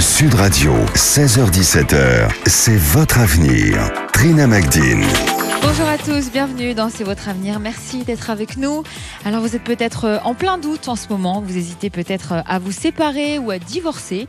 Sud Radio, 16h17h, c'est votre avenir. Trina Magdine. Bonjour à tous, bienvenue dans C'est votre avenir. Merci d'être avec nous. Alors vous êtes peut-être euh, en plein doute en ce moment, vous hésitez peut-être euh, à vous séparer ou à divorcer.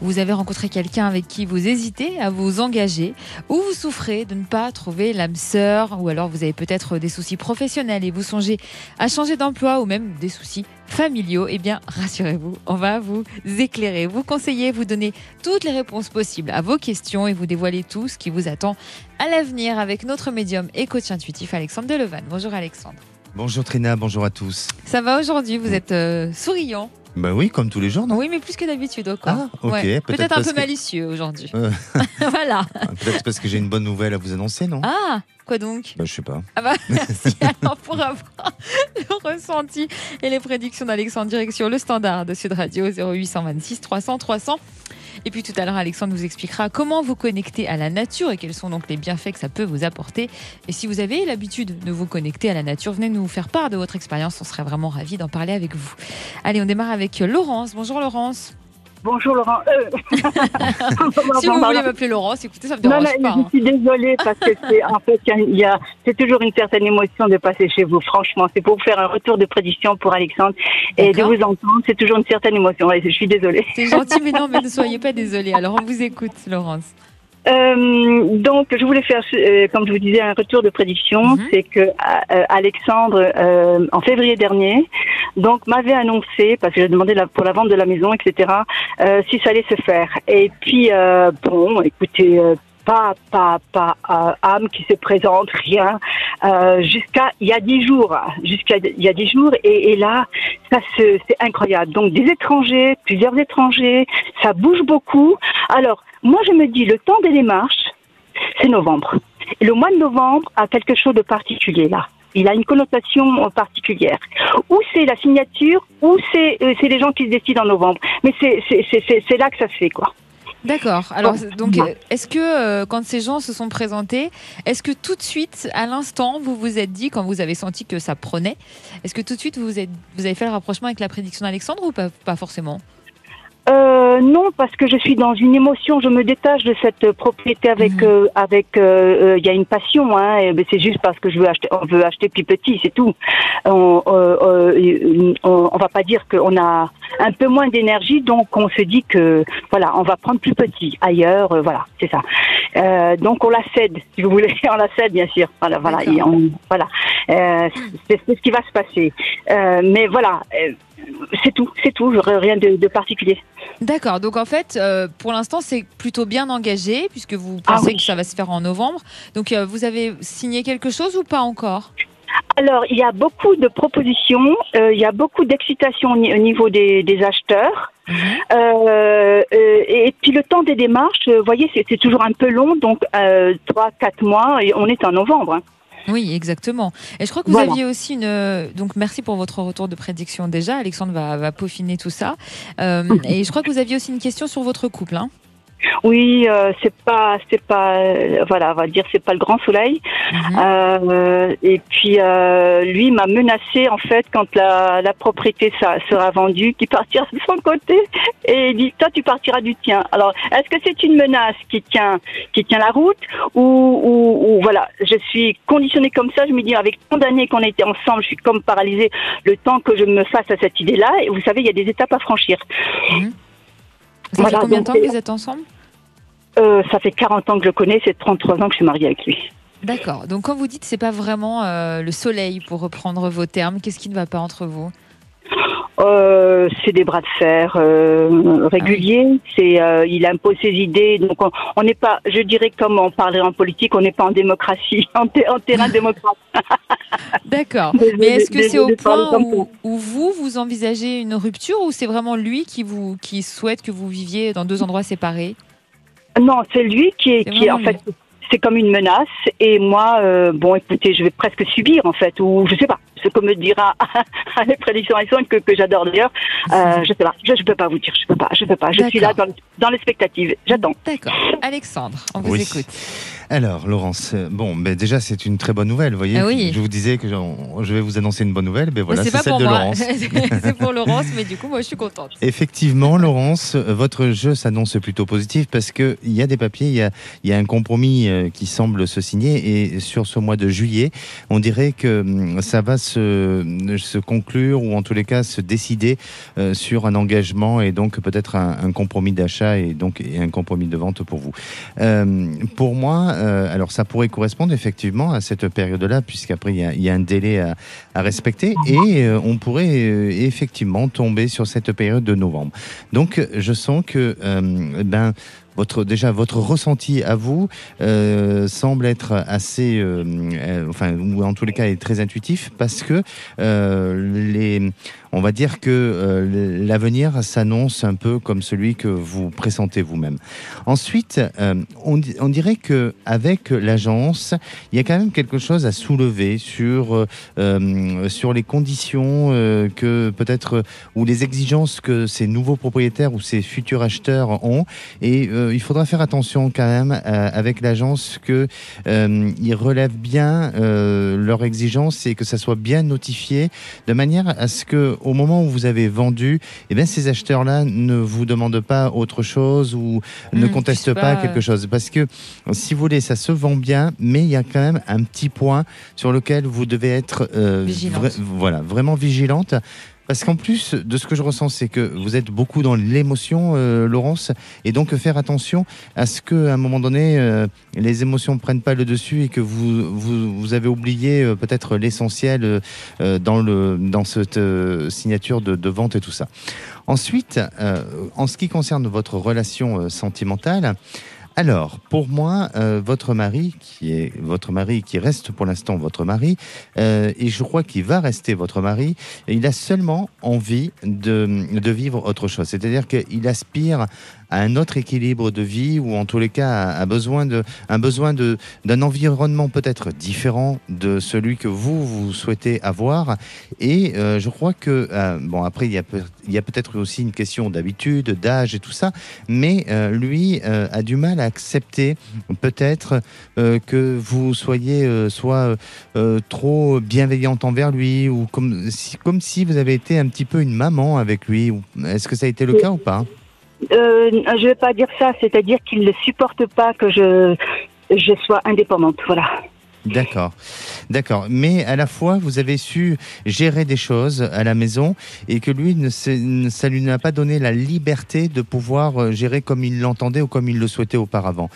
Vous avez rencontré quelqu'un avec qui vous hésitez à vous engager ou vous souffrez de ne pas trouver l'âme sœur ou alors vous avez peut-être des soucis professionnels et vous songez à changer d'emploi ou même des soucis familiaux. Eh bien, rassurez-vous, on va vous éclairer, vous conseiller, vous donner toutes les réponses possibles à vos questions et vous dévoiler tout ce qui vous attend à l'avenir avec notre médium et coach intuitif Alexandre Delevan. Bonjour Alexandre. Bonjour Trina, bonjour à tous. Ça va aujourd'hui? Vous êtes euh, souriant? Bah oui, comme tous les jours, non? Oui, mais plus que d'habitude encore. Ah, ok. Ouais. Peut-être Peut-être un peu que- malicieux aujourd'hui. Euh, voilà. Peut-être parce que j'ai une bonne nouvelle à vous annoncer, non? Ah, quoi donc? Bah je sais pas. Ah bah, merci. Alors, pour avoir le ressenti et les prédictions d'Alexandre, direction le standard de Sud Radio 0826 300 300. Et puis tout à l'heure, Alexandre vous expliquera comment vous connecter à la nature et quels sont donc les bienfaits que ça peut vous apporter. Et si vous avez l'habitude de vous connecter à la nature, venez nous faire part de votre expérience. On serait vraiment ravis d'en parler avec vous. Allez, on démarre avec Laurence. Bonjour Laurence. Bonjour Laurent. Euh, Si vous voulez m'appeler Laurence, écoutez, ça me non, dérange non, pas. je hein. suis désolée parce que c'est en fait il y a- c'est toujours une certaine émotion de passer chez vous. Franchement, c'est pour vous faire un retour de prédiction pour Alexandre et de vous entendre, c'est toujours une certaine émotion. Ouais, je suis désolée. C'est gentil, mais non, mais ne soyez pas désolée. Alors on vous écoute, Laurence. Euh, donc, je voulais faire, euh, comme je vous disais, un retour de prédiction. Mhm. C'est que euh, Alexandre, euh, en février dernier, donc m'avait annoncé, parce que j'ai demandé la- pour la vente de la maison, etc., euh, si ça allait se faire. Et puis, euh, bon, écoutez, euh, pas, pas, pas euh, âme qui se présente, rien, euh, jusqu'à il y a dix jours, jusqu'à il y a dix jours, et, et là, ça c'est incroyable. Donc, des étrangers, plusieurs étrangers, ça bouge beaucoup. Alors, moi, je me dis, le temps des démarches, c'est novembre. Et le mois de novembre a quelque chose de particulier là. Il a une connotation euh, particulière. Ou c'est la signature, ou c'est euh, c'est les gens qui se décident en novembre. Mais c'est là que ça se fait, quoi. D'accord. Alors, donc, euh, est-ce que euh, quand ces gens se sont présentés, est-ce que tout de suite, à l'instant, vous vous êtes dit, quand vous avez senti que ça prenait, est-ce que tout de suite vous, vous êtes, vous avez fait le rapprochement avec la prédiction d'Alexandre ou pas, pas forcément? Euh, non, parce que je suis dans une émotion. Je me détache de cette propriété avec Mhm. euh, avec. euh, euh, Il y a une passion, hein. et ben, c'est juste parce que je veux acheter. On veut acheter plus petit, c'est tout. On, euh, euh, on, on va pas dire qu'on a un peu moins d'énergie, donc on se dit que voilà, on va prendre plus petit ailleurs. euh, voilà, c'est ça. Euh, donc on la cède, si vous voulez, on la cède bien sûr. Voilà, voilà, D'accord. et on- voilà. Euh, c'est ce qui va se passer. Euh, mais voilà. C'est tout, c'est tout, rien de, de particulier. D'accord. Donc, en fait, euh, pour l'instant, c'est plutôt bien engagé, puisque vous Ah pensez oui. que ça va se faire en novembre. Donc, euh, vous avez signé quelque chose ou pas encore? Alors, il y a beaucoup de propositions, euh, il y a beaucoup d'excitation au ni- au niveau des, des acheteurs. Mhm. Euh, euh, et puis le temps des démarches, vous voyez, c'est toujours un peu long, donc trois, quatre mois, et on est en novembre. hein. Oui, exactement. Et je crois que vous Voilà. aviez aussi une. euh, Donc, merci pour votre retour de prédiction déjà. Alexandre va, va peaufiner tout ça. Euh, et je crois que vous aviez aussi une question sur votre couple. Hein Oui, euh, c'est pas, c'est pas, euh, voilà, on va dire, c'est pas le grand soleil. Mhm. Euh, et puis lui m'a menacé en fait quand la, la propriété ça, sera vendue, qu'il partira de son côté et il dit toi tu partiras du tien. Alors est-ce que c'est une menace qui tient qui tient la route ou, ou, ou voilà je suis conditionnée comme ça. Je me dis avec tant d'années qu'on était ensemble, je suis comme paralysée le temps que je me fasse à cette idée-là. Et vous savez il y a des étapes à franchir. Ça Voilà, fait combien de temps que vous êtes ensemble Euh, ça fait 40 ans que je le connais, c'est 33 ans que je suis mariée avec lui. D'accord. Donc quand vous dites c'est pas vraiment euh, le soleil pour reprendre vos termes, qu'est-ce qui ne va pas entre vous? Euh, c'est des bras de fer euh, réguliers. C'est, euh, il impose ses idées. Donc on- n'est pas, je dirais comme on parlerait en politique, on n'est pas en démocratie, en, ter- en terrain démocratique. D'accord. Mais est-ce que c'est au point où, où vous vous envisagez une rupture ou c'est vraiment lui qui vous qui souhaite que vous viviez dans deux endroits séparés? Non, c'est lui qui est, C'est qui est en fait. C'est comme une menace et moi, euh, bon, écoutez, je vais presque subir en fait, ou je sais pas, ce que me dira à les prédictions que, que j'adore d'ailleurs. Euh, je sais pas, je, je peux pas vous dire, je peux pas, je peux pas. Je suis là dans, le- dans l'expectative, j'attends. D'accord. Alexandre, on vous Oui. écoute. Alors, Laurence, euh, bon, ben déjà, c'est une très bonne nouvelle, vous voyez. Ah oui. Je vous disais que je vais vous annoncer une bonne nouvelle, ben voilà, c'est celle pour de moi, Laurence. c'est pour Laurence, mais du coup, moi, je suis contente. Effectivement, Laurence, euh, votre jeu s'annonce plutôt positif parce qu'il y a des papiers, il y a, il y a un compromis euh, qui semble se signer et sur ce mois de juillet, on dirait que hum, ça va se, se conclure ou en tous les cas se décider sur un engagement et donc peut-être un, un compromis d'achat et donc et un compromis de vente pour vous. Euh, pour moi, euh, alors ça pourrait correspondre effectivement à cette période-là puisqu'après il y a, un délai à, respecter et euh, on pourrait euh, effectivement tomber sur cette période de novembre. Donc je sens que ben votre déjà votre ressenti à vous semble être assez enfin ou en tous les cas est très intuitif parce que les on va dire que euh, l'avenir s'annonce un peu comme celui que vous pressentez vous-même. Ensuite, euh, on, di- on dirait que avec l'agence, il y a quand même quelque chose à soulever sur euh, sur les conditions que peut-être ou les exigences que ces nouveaux propriétaires ou ces futurs acheteurs ont. Et il faudra faire attention quand même avec l'agence que ils relèvent bien leurs exigences et que ça soit bien notifié de manière à ce que au moment où vous avez vendu, eh bien ces acheteurs-là ne vous demandent pas autre chose ou ne Mmh, contestent pas, pas, quelque chose. Parce que si vous voulez, ça se vend bien, mais il y a quand même un petit point sur lequel vous devez être euh, voilà, vraiment vigilante. Parce qu'en plus de ce que je ressens, c'est que vous êtes beaucoup dans l'émotion, euh, Laurence, et donc faire attention à ce que, à un moment donné, euh, les émotions ne prennent pas le dessus et que vous vous, vous avez oublié euh, peut-être l'essentiel euh, euh, dans le dans cette euh, signature de, de vente et tout ça. Ensuite, en ce qui concerne votre relation sentimentale. Alors, pour moi, euh, votre mari, qui est votre mari, qui reste pour l'instant votre mari, euh, et je crois qu'il va rester votre mari, il a seulement envie de, de vivre autre chose. C'est-à-dire qu'il aspire à un autre équilibre de vie, ou en tous les cas, a, besoin de, un besoin de, d'un environnement peut-être différent de celui que vous, vous souhaitez avoir. Et euh, je crois que, euh, bon, après, il y a, peut- il y a peut-être aussi une question d'habitude, d'âge et tout ça, mais euh, lui euh, a du mal à accepter peut-être euh, que vous soyez euh, soit euh, trop bienveillante envers lui ou comme si, comme si vous avez été un petit peu une maman avec lui. ou- Est-ce que ça a été le cas ou pas? Euh, je vais pas dire ça, c'est-à-dire qu'il ne supporte pas que je, je sois indépendante. Voilà. D'accord, d'accord. Mais à la fois, vous avez su gérer des choses à la maison et que lui, ne ça lui n'a pas donné la liberté de pouvoir euh, gérer comme il l'entendait ou comme il le souhaitait auparavant.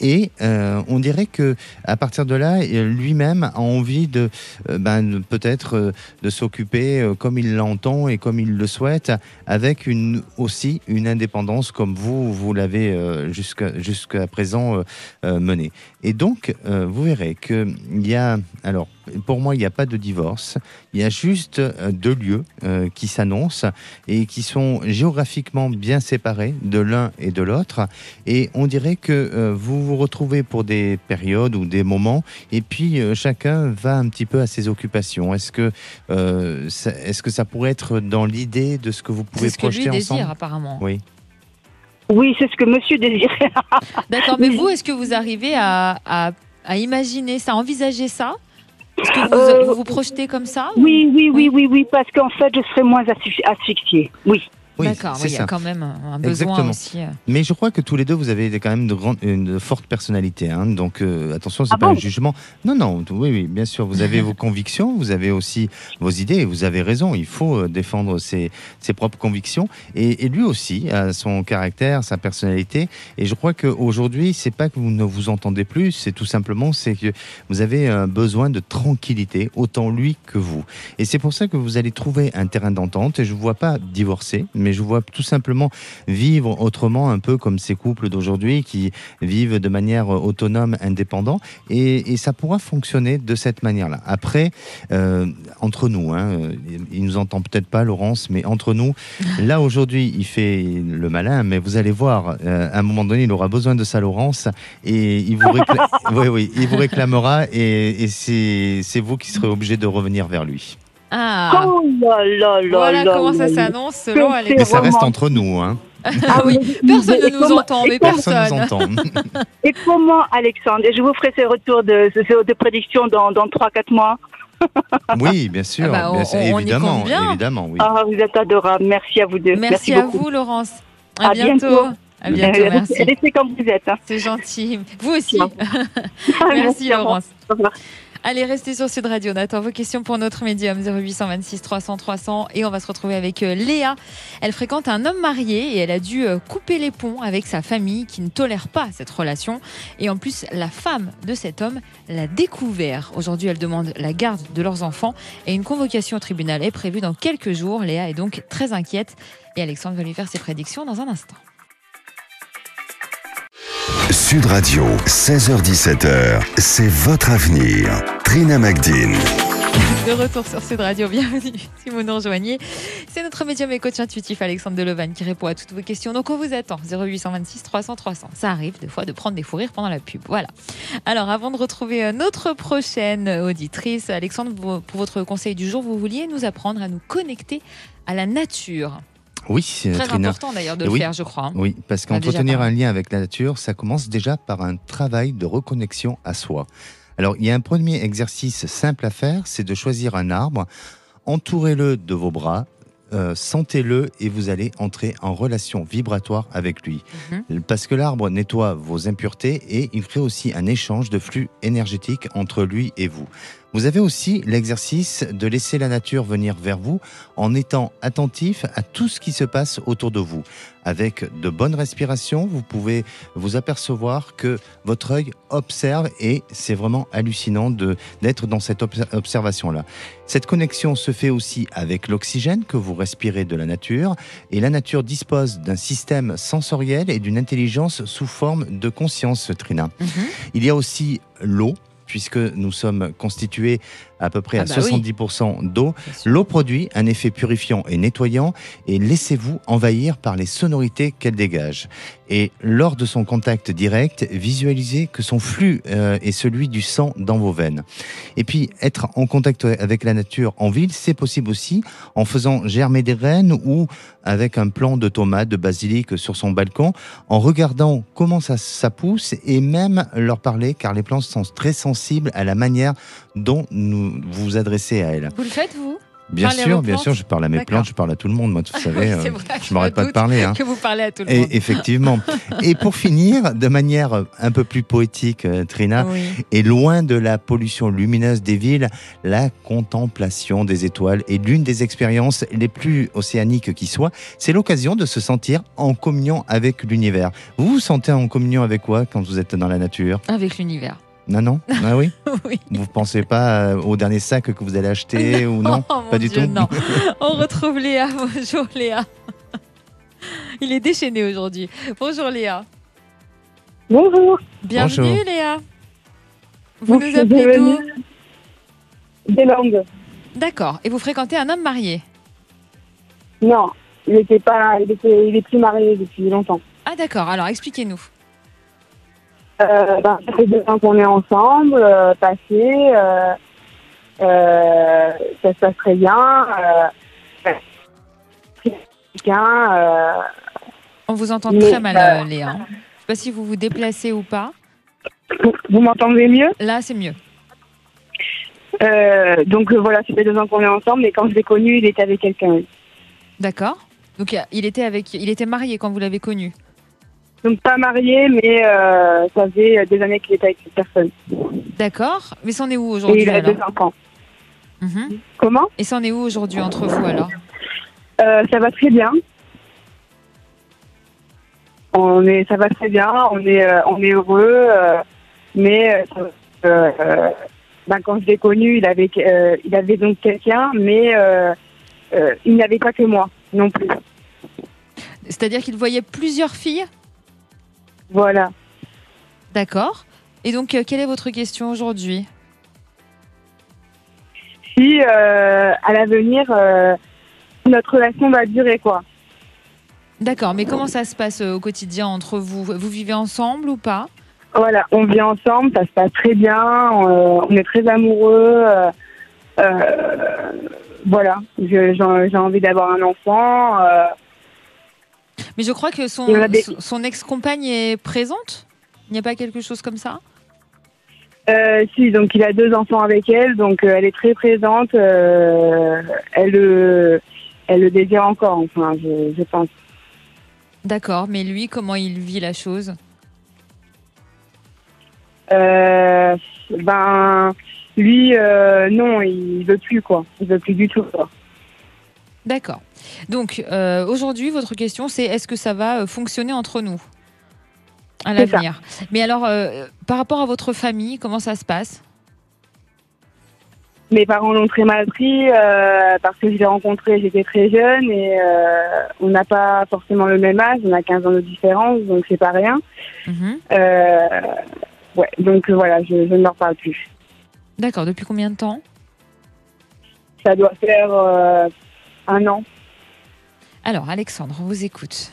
Et euh, on dirait que à partir de là, euh, lui-même a envie de, ben, peut-être de s'occuper comme il l'entend et comme il le souhaite, avec aussi une indépendance comme vous vous l'avez jusqu'à présent menée. Et donc, vous verrez que il y a, alors, pour moi, il n'y a pas de divorce. Il y a juste euh, deux lieux euh, qui s'annoncent et qui sont géographiquement bien séparés de l'un et de l'autre. Et on dirait que euh, vous vous retrouvez pour des périodes ou des moments, et puis euh, chacun va un petit peu à ses occupations. Est-ce que, euh, ça, est-ce que ça pourrait être dans l'idée de ce que vous pouvez C'est ce que lui projeter désire, ensemble? apparemment. Oui. Oui, c'est ce que monsieur désirait. D'accord, mais vous, est-ce que vous arrivez à, à, à imaginer ça, à envisager ça Est-ce que vous, Euh, vous vous projetez comme ça ou- Oui, oui, oui, oui, oui, parce qu'en fait, je serais moins asphy- asphyxiée. Oui. Oui, D'accord, oui, il y a quand même un besoin Exactement. aussi. euh. Mais je crois que tous les deux, vous avez quand même de grandes, une forte personnalité. hein. Donc euh, attention, c'est Ah pas bon un jugement. Non, non, oui, oui, bien sûr. Vous avez vos convictions, vous avez aussi vos idées. Et vous avez raison. Il faut euh, défendre ses, ses propres convictions. Et, et lui aussi a son caractère, sa personnalité. Et je crois qu'aujourd'hui, c'est pas que vous ne vous entendez plus. C'est tout simplement, c'est que vous avez un besoin de tranquillité, autant lui que vous. Et c'est pour ça que vous allez trouver un terrain d'entente. Et je ne vois pas divorcer, mais je vois tout simplement vivre autrement, un peu comme ces couples d'aujourd'hui qui vivent de manière autonome, indépendant. Et, et ça pourra fonctionner de cette manière-là. Après, euh, entre nous, hein, euh, il nous entend peut-être pas, Laurence, mais entre nous, là aujourd'hui, il fait le malin, mais vous allez voir, euh, à un moment donné, il aura besoin de sa Laurence et il vous, récla- oui, oui, il vous réclamera et, et c'est vous qui serez obligé de revenir vers lui. Ah, Oh là là là voilà là comment là ça s'annonce selon C'est- Alex. Mais ça reste entre nous. Hein. Ah oui, personne ne nous comment- entend, mais Personne personne. nous entend. Et comment, Alexandre Et je vous ferai ces retours de, de, de prédiction dans, dans 3-4 mois. Oui, bien sûr, Ah bah, on- bien sûr, on y compte évidemment, bien. évidemment, oui. Ah, vous êtes adorable. Merci à vous deux. Merci, à beaucoup. vous, Laurence. À, À bientôt. bientôt. À bientôt, merci. Restez comme vous êtes. hein. C'est gentil. Vous aussi. Merci. Laurence. Au revoir. Allez, restez sur Sud Radio. On attend vos questions pour notre médium 0826 300 300 et on va se retrouver avec euh, Léa. Elle fréquente un homme marié et elle a dû euh, couper les ponts avec sa famille qui ne tolère pas cette relation. Et en plus, la femme de cet homme l'a découvert. Aujourd'hui, elle demande la garde de leurs enfants et une convocation au tribunal est prévue dans quelques jours. Léa est donc très inquiète et Alexandre va lui faire ses prédictions dans un instant. Sud Radio, 16h17h, c'est votre avenir. Trina Magdine. De retour sur Sud Radio, bienvenue si vous nous rejoignez. C'est notre médium et coach intuitif Alexandre Delevan qui répond à toutes vos questions. Donc on vous attend 0826 300 300. Ça arrive des fois de prendre des fous rires pendant la pub. Voilà. Alors avant de retrouver euh, notre prochaine auditrice, Alexandre, pour votre conseil du jour, vous vouliez nous apprendre à nous connecter à la nature. Oui, euh, Très Trina. important d'ailleurs de le Oui. faire, je crois. hein. Oui, parce qu'entretenir un lien avec la nature, ça commence déjà par un travail de reconnexion à soi. Alors, il y a un premier exercice simple à faire, c'est de choisir un arbre, entourez-le de vos bras, euh, sentez-le et vous allez entrer en relation vibratoire avec lui. Mhm. Parce que l'arbre nettoie vos impuretés et il crée aussi un échange de flux énergétique entre lui et vous. Vous avez aussi l'exercice de laisser la nature venir vers vous en étant attentif à tout ce qui se passe autour de vous. Avec de bonnes respirations, vous pouvez vous apercevoir que votre œil observe et c'est vraiment hallucinant d'être dans cette obs- observation-là. Cette connexion se fait aussi avec l'oxygène que vous respirez de la nature et la nature dispose d'un système sensoriel et d'une intelligence sous forme de conscience, Trina. Mhm. Il y a aussi l'eau, puisque nous sommes constitués à peu près Ah à bah oui. 70% d'eau. Bien sûr. L'eau produit un effet purifiant et nettoyant et laissez-vous envahir par les sonorités qu'elle dégage. Et lors de son contact direct, visualisez que son flux euh, est celui du sang dans vos veines. Et puis, être en contact avec la nature en ville, c'est possible aussi en faisant germer des graines ou avec un plant de tomates, de basilic sur son balcon, en regardant comment ça, ça pousse et même leur parler, car les plantes sont très sensibles à la manière dont nous vous vous adressez à elles. Vous le faites, vous? Bien sûr, bien plantes sûr, je parle à mes plantes, je parle à tout le monde, moi, vous savez, Oui, euh, vrai, je m'arrête pas de parler. Hein. Que vous parlez à tout le Et monde. effectivement. Et pour finir, de manière un peu plus poétique, euh, Trina, Oui. et loin de la pollution lumineuse des villes, la contemplation des étoiles est l'une des expériences les plus océaniques qui soient. C'est l'occasion de se sentir en communion avec l'univers. Vous vous sentez en communion avec quoi quand vous êtes dans la nature? Avec l'univers. Non, non Ah oui oui. Vous pensez pas euh, au dernier sac que vous allez acheter ou non? Oh, mon Pas du Dieu, tout? Non. On retrouve Léa. Bonjour Léa. Il est déchaîné aujourd'hui. Bonjour Léa. Bonjour. Bienvenue Bonjour. Léa. Vous Bonjour, nous appelez d'où? Des langues. D'accord. Et vous fréquentez un homme marié? Non, il était pas, il était, il est plus marié depuis longtemps. Ah d'accord. Alors expliquez-nous. Euh, ben, ça fait deux ans qu'on est ensemble, euh, passé, euh, euh, ça se passe très bien. Euh, On vous entend Mais, très mal Léa. Je sais pas si vous vous déplacez ou pas. vous, vous m'entendez mieux? Là c'est mieux. Donc voilà, ça fait deux ans qu'on est ensemble, mais quand je l'ai connu, il était avec quelqu'un. D'accord. Donc il était avec, il était marié quand vous l'avez connu? Donc pas marié, mais euh, ça faisait des années qu'il était avec cette personne. D'accord. Mais c'en est où Et aujourd'hui il a deux enfants. Mhm. Comment? Et c'en est où aujourd'hui entre vous alors? Euh, Ça va très bien. On est, ça va très bien. On est, euh, on est heureux. euh, mais ben, quand je l'ai connu, il avait, il avait donc quelqu'un, mais il n'avait pas que moi non plus. C'est-à-dire qu'il voyait plusieurs filles? Voilà. D'accord. Et donc, euh, quelle est votre question aujourd'hui Si euh, à l'avenir euh, notre relation va durer quoi. D'accord, mais comment ça se passe au quotidien entre vous? Vous vivez ensemble ou pas? Voilà, on vit ensemble, ça se passe très bien, euh, on est très amoureux. voilà, j'ai envie d'avoir un enfant. Mais je crois que son, ex-compagne est présente Il n'y a pas quelque chose comme ça? Euh, si, donc il a deux enfants avec elle, donc euh, elle est très présente. euh, elle, le- elle le désire encore, enfin, je, je pense. D'accord, mais lui, comment il vit la chose? Ben, lui, non, il veut plus, quoi. Il veut plus du tout, quoi. D'accord. Donc, euh, aujourd'hui, votre question, c'est est-ce que ça va euh, fonctionner entre nous à l'avenir? Mais alors, euh, par rapport à votre famille, comment ça se passe? Mes parents l'ont très mal pris euh, parce que je l'ai rencontré, j'étais très jeune et on n'a pas forcément le même âge, on a 15 ans de différence, donc c'est pas rien. Mhm. Ouais, donc voilà, je, je ne leur parle plus. D'accord, depuis combien de temps? Ça doit faire un an. Alors, Alexandre, on vous écoute.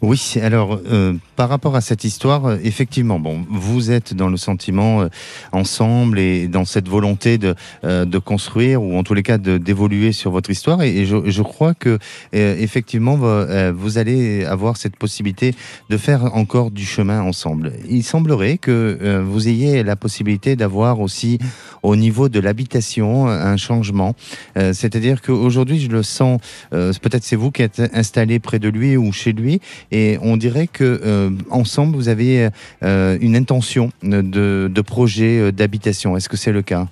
Oui, alors euh, par rapport à cette histoire, euh, effectivement, bon, vous êtes dans le sentiment euh, ensemble et dans cette volonté de, euh, de construire ou en tous les cas d'évoluer sur votre histoire et, je, je crois que euh, effectivement vous, allez avoir cette possibilité de faire encore du chemin ensemble. Il semblerait que vous ayez la possibilité d'avoir aussi au niveau de l'habitation un changement, c'est-à-dire qu'aujourd'hui je le sens, peut-être c'est vous qui êtes installé près de lui ou chez lui et on dirait que euh, ensemble vous avez euh, une intention de, de projet euh, d'habitation. Est-ce que c'est le cas?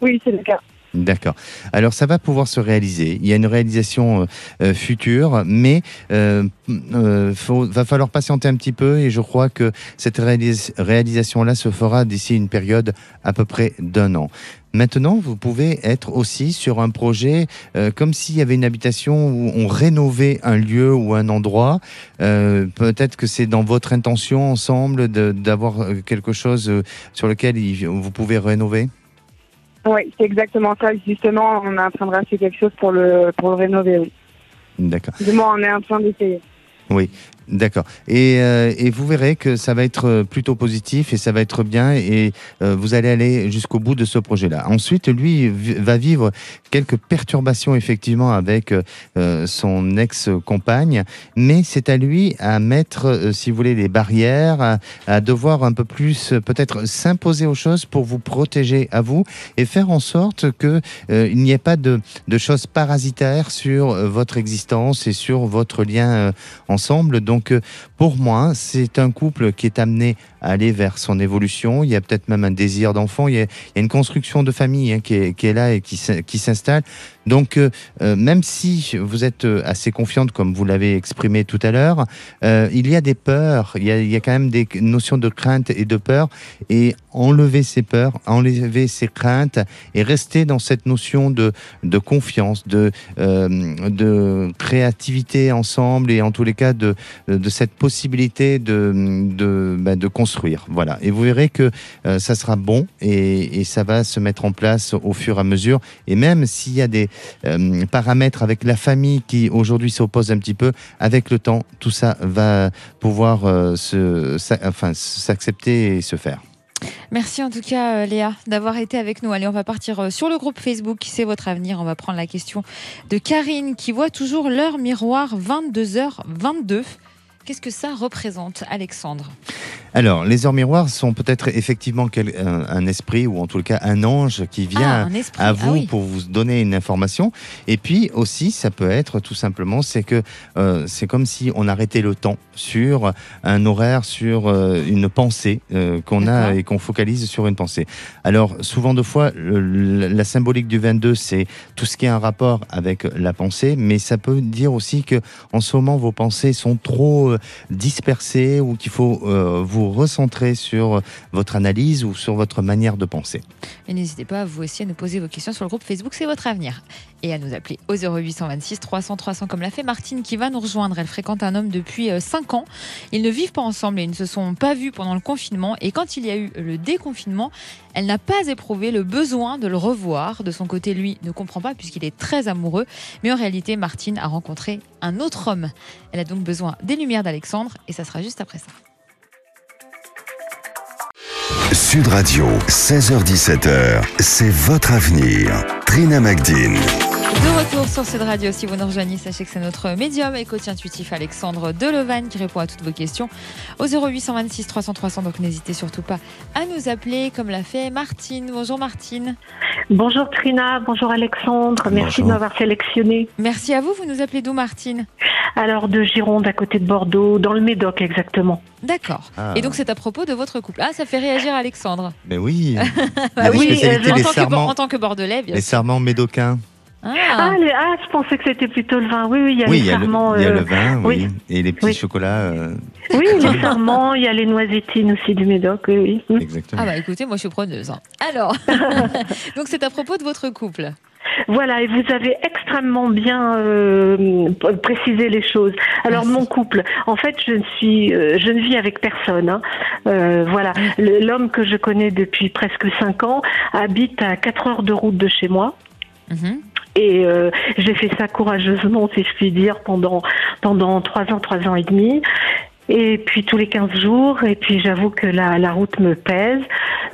Oui, c'est le cas. D'accord. Alors ça va pouvoir se réaliser. Il y a une réalisation euh, future, mais euh, euh, faut, va falloir patienter un petit peu et je crois que cette réalis- réalisation-là se fera d'ici une période à peu près d'un an. Maintenant, vous pouvez être aussi sur un projet euh, comme s'il y avait une habitation où on rénovait un lieu ou un endroit. Euh, Peut-être que c'est dans votre intention ensemble d'avoir euh, quelque chose sur lequel il- vous pouvez rénover? Oui, c'est exactement ça. Justement, on est en train de racheter quelque chose pour le, pour le rénover, oui. D'accord. Du moins, on est en train d'essayer. D'accord. Et, euh, et vous verrez que ça va être euh, plutôt positif et ça va être bien et euh, vous allez aller jusqu'au bout de ce projet-là. Ensuite, lui va vivre quelques perturbations effectivement avec son ex-compagne, mais c'est à lui à mettre, si vous voulez, les barrières, à, devoir un peu plus peut-être s'imposer aux choses pour vous protéger à vous et faire en sorte que euh, il n'y ait pas de, de choses parasitaires sur votre existence et sur votre lien ensemble. Donc, euh, pour moi, c'est un couple qui est amené à aller vers son évolution. Il y a peut-être même un désir d'enfant. Il, y a une construction de famille hein, qui, est, là et qui s'installe. Donc, euh, euh, même si vous êtes euh, assez confiante, comme vous l'avez exprimé tout à l'heure, il y a des peurs. Il y a, quand même des notions de crainte et de peur. Et enlever ces peurs, enlever ces craintes et rester dans cette notion de, confiance, de, créativité ensemble et en tous les cas de, cette possibilité bah, de construire. Voilà. Et vous verrez que ça sera bon et, et ça va se mettre en place au fur et à mesure. Et même s'il y a des euh, paramètres avec la famille qui aujourd'hui s'opposent un petit peu, avec le temps, tout ça va pouvoir euh, se, enfin, s'accepter et se faire. Merci en tout cas, euh, Léa, d'avoir été avec nous. Allez, on va partir sur le groupe Facebook C'est votre avenir. On va prendre la question de Karine qui voit toujours l'heure miroir 22h22. Qu'est-ce que ça représente, Alexandre? Alors, les heures miroirs sont peut-être effectivement un, un esprit ou en tout cas un ange qui vient Ah, à Ah vous oui. pour vous donner une information. Et puis aussi, ça peut être tout simplement, c'est que euh, c'est comme si on arrêtait le temps sur un horaire, sur euh, une pensée euh, qu'on a et qu'on focalise sur une pensée. Alors souvent de fois, le- la symbolique du 22, c'est tout ce qui a un rapport avec la pensée, mais ça peut dire aussi que en ce moment vos pensées sont trop euh, dispersées ou qu'il faut euh, vous recentrer sur votre analyse ou sur votre manière de penser. Et n'hésitez pas, vous aussi, à nous poser vos questions sur le groupe Facebook C'est votre avenir. Et à nous appeler au 0826 300 300 comme l'a fait Martine qui va nous rejoindre. Elle fréquente un homme depuis 5 ans. Ils ne vivent pas ensemble et ils ne se sont pas vus pendant le confinement. Et quand il y a eu le déconfinement, elle n'a pas éprouvé le besoin de le revoir. De son côté, lui ne comprend pas puisqu'il est très amoureux. Mais en réalité, Martine a rencontré un autre homme. Elle a donc besoin des lumières d'Alexandre et ça sera juste après ça. Sud Radio, 16h17h, c'est votre avenir. Trina Magdine. De retour sur Sud Radio, si vous nous rejoignez, sachez que c'est notre médium et coach intuitif Alexandre Delevanne qui répond à toutes vos questions au 0826 300 300. Donc n'hésitez surtout pas à nous appeler comme l'a fait Martine. Bonjour Martine. Bonjour Trina, bonjour Alexandre, merci Bonjour. de m'avoir sélectionné. Merci à vous. Vous nous appelez d'où Martine? Alors de Gironde, à côté de Bordeaux, dans le Médoc exactement. D'accord. Ah. Et donc c'est à propos de votre couple. Ah, ça fait réagir Alexandre. Mais oui. Bah oui, spécialité euh, en, tant que, serments, en tant que bordelais, bien les serments médocains. Ah, Ah, les- ah, je pensais que c'était plutôt le vin. Oui, oui, il y a Oui, les il y, a le, sarments. il y a euh, le vin, oui. oui. Et les petits Oui. chocolats. euh, Oui, les sarments, il y a les noisettines aussi du Médoc, oui, oui. exactement. ah bah écoutez, moi je suis preneuse. hein. Alors, donc c'est à propos de votre couple. Voilà, et vous avez extrêmement bien euh, précisé les choses. Alors Merci. mon couple, en fait, je ne suis, euh, je ne vis avec personne. hein. Euh, voilà, l'homme que je connais depuis presque cinq ans habite à quatre heures de route de chez moi. Mhm. Et euh, j'ai fait ça courageusement, si je puis dire, pendant pendant trois ans, trois ans et demi. Et puis tous les 15 jours. Et puis j'avoue que la, la route me pèse.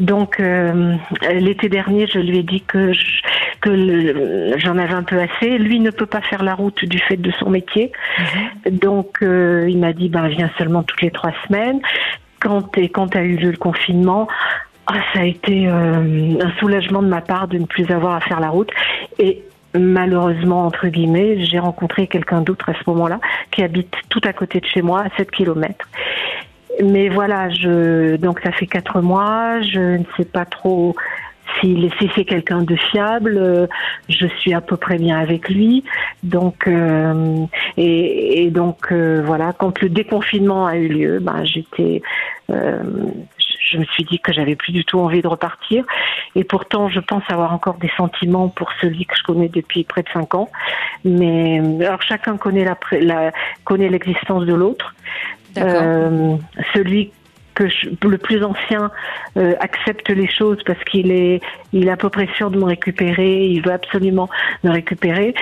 Donc euh, l'été dernier, je lui ai dit que je- que j'en avais un peu assez. Lui ne peut pas faire la route du fait de son métier. Mhm. Donc euh, il m'a dit ben viens seulement toutes les trois semaines. Quand et quand a eu lieu le confinement, ah, ça a été euh, un soulagement de ma part de ne plus avoir à faire la route. Et malheureusement entre guillemets, j'ai rencontré quelqu'un d'autre à ce moment-là qui habite tout à côté de chez moi, à 7 kilomètres. Mais voilà, je donc ça fait quatre mois, je ne sais pas trop s'il si c'est quelqu'un de fiable. Je suis à peu près bien avec lui, donc euh, et, et donc euh, voilà. Quand le déconfinement a eu lieu, ben j'étais, euh, je- me suis dit que j'avais plus du tout envie de repartir. Et pourtant, je pense avoir encore des sentiments pour celui que je connais depuis près de cinq ans. Mais alors chacun connaît la, la connaît l'existence de l'autre. Euh, celui que je- le plus ancien euh, accepte les choses parce qu'il est, il est à peu près sûr de me récupérer, il veut absolument me récupérer.